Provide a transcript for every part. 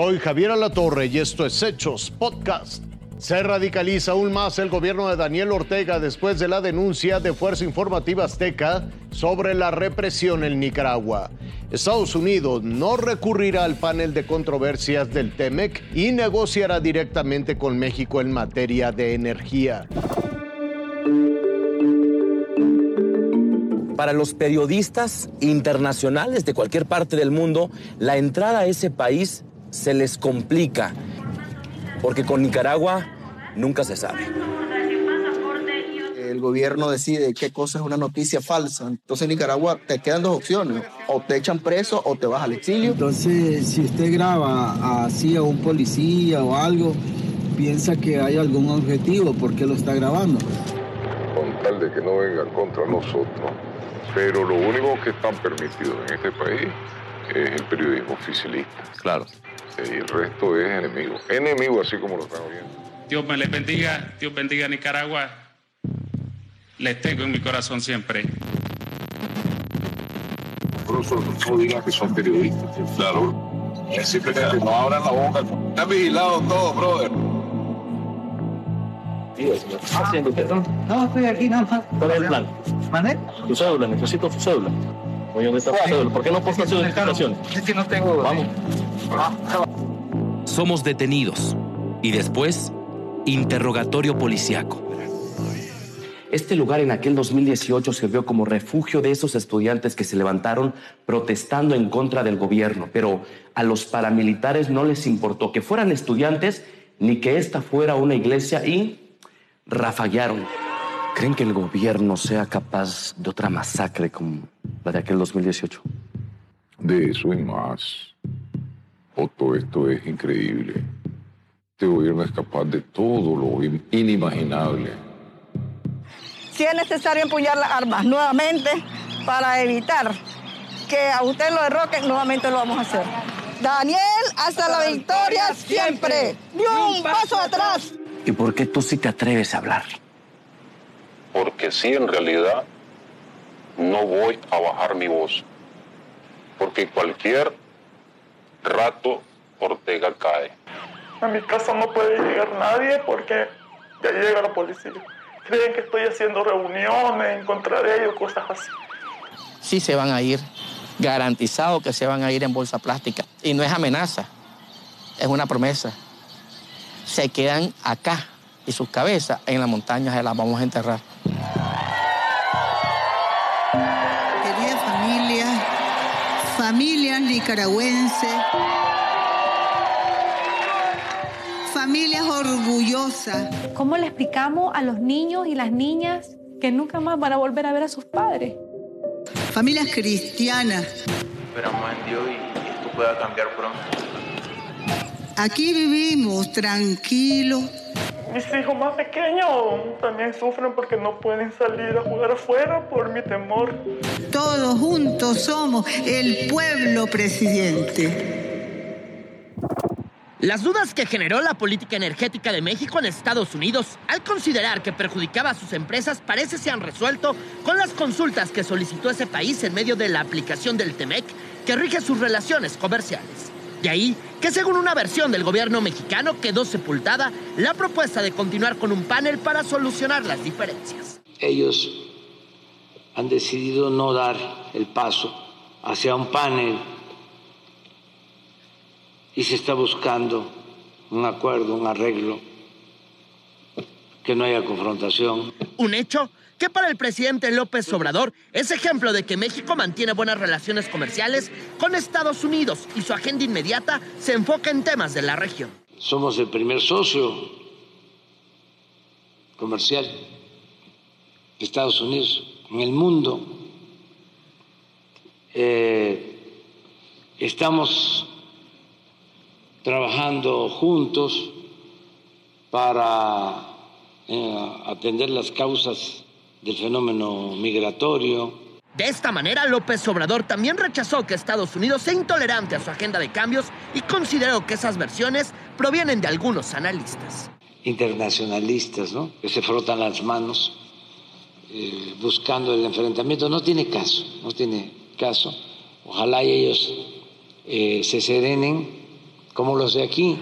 Soy Javier Alatorre y esto es Hechos Podcast. Se radicaliza aún más el gobierno de Daniel Ortega después de la denuncia de Fuerza Informativa Azteca sobre la represión en Nicaragua. Estados Unidos no recurrirá al panel de controversias del TEMEC y negociará directamente con México en materia de energía. Para los periodistas internacionales de cualquier parte del mundo, la entrada a ese país se les complica porque con Nicaragua nunca se sabe. El gobierno decide qué cosa es una noticia falsa. Entonces en Nicaragua te quedan dos opciones. O te echan preso o te vas al exilio. Entonces, si usted graba así a un policía o algo, piensa que hay algún objetivo, ¿por qué lo está grabando? Con tal de que no vengan contra nosotros. Pero lo único que está permitido en este país es el periodismo oficialista. Claro. Y el resto es enemigo. Enemigo así como lo están viendo. Dios me les bendiga, Dios bendiga a Nicaragua. Les tengo en mi corazón siempre. No digan que son periodistas, claro. Es simplemente no abran la boca. Están vigilados todos, brother. haciendo perdón? No, estoy aquí nada más. ¿Cuál es el plan? ¿Mané? Tu cédula, necesito tu cédula. Oye, ¿dónde está tu cédula? ¿Por qué no postas su identificación? Es que no tengo. Vamos. Somos detenidos y después interrogatorio policiaco. Este lugar en aquel 2018 sirvió como refugio de esos estudiantes que se levantaron protestando en contra del gobierno, pero a los paramilitares no les importó que fueran estudiantes ni que esta fuera una iglesia y rafaguearon. ¿Creen que el gobierno sea capaz de otra masacre como la de aquel 2018? De eso y más. Otto, esto es increíble. Este gobierno es capaz de todo lo inimaginable. Si es necesario empuñar las armas nuevamente para evitar que a usted lo derroquen, nuevamente lo vamos a hacer. Daniel, hasta la victoria siempre. Ni un paso atrás. ¿Y por qué tú sí te atreves a hablar? Porque sí, en realidad, no voy a bajar mi voz. Porque cualquier rato Ortega cae. A mi casa no puede llegar nadie porque ya llega la policía. Creen que estoy haciendo reuniones en contra de ellos, cosas así. Sí se van a ir, garantizado que se van a ir en bolsa plástica. Y no es amenaza, es una promesa. Se quedan acá y sus cabezas en las montañas se las vamos a enterrar. Querida familia, familias nicaragüenses, familias orgullosas. ¿Cómo le explicamos a los niños y las niñas que nunca más van a volver a ver a sus padres? Familias cristianas. Esperamos en Dios y esto pueda cambiar pronto. Aquí vivimos tranquilos. Mis hijos más pequeños también sufren porque no pueden salir a jugar afuera por mi temor. Todos juntos somos el pueblo presidente. Las dudas que generó la política energética de México en Estados Unidos al considerar que perjudicaba a sus empresas parece se han resuelto con las consultas que solicitó ese país en medio de la aplicación del TEMEC que rige sus relaciones comerciales. De ahí que según una versión del gobierno mexicano quedó sepultada la propuesta de continuar con un panel para solucionar las diferencias. Ellos han decidido no dar el paso hacia un panel y se está buscando un acuerdo, un arreglo, que no haya confrontación. Un hecho que para el presidente López Obrador es ejemplo de que México mantiene buenas relaciones comerciales con Estados Unidos y su agenda inmediata se enfoca en temas de la región. Somos el primer socio comercial de Estados Unidos en el mundo. Eh, estamos trabajando juntos para atender las causas del fenómeno migratorio. De esta manera, López Obrador también rechazó que Estados Unidos sea intolerante a su agenda de cambios y consideró que esas versiones provienen de algunos analistas. Internacionalistas, ¿no? Que se frotan las manos eh, buscando el enfrentamiento. No tiene caso, no tiene caso. Ojalá ellos eh, se serenen como los de aquí.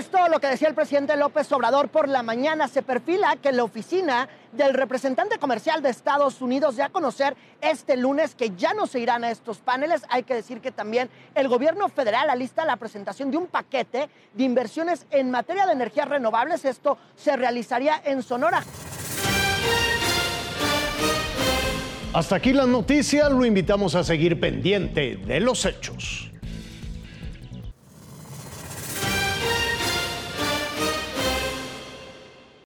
Es todo lo que decía el presidente López Obrador por la mañana. Se perfila que la oficina del representante comercial de Estados Unidos ya a conocer este lunes que ya no se irán a estos paneles. Hay que decir que también el gobierno federal alista la presentación de un paquete de inversiones en materia de energías renovables. Esto se realizaría en Sonora. Hasta aquí las noticias, lo invitamos a seguir pendiente de los hechos.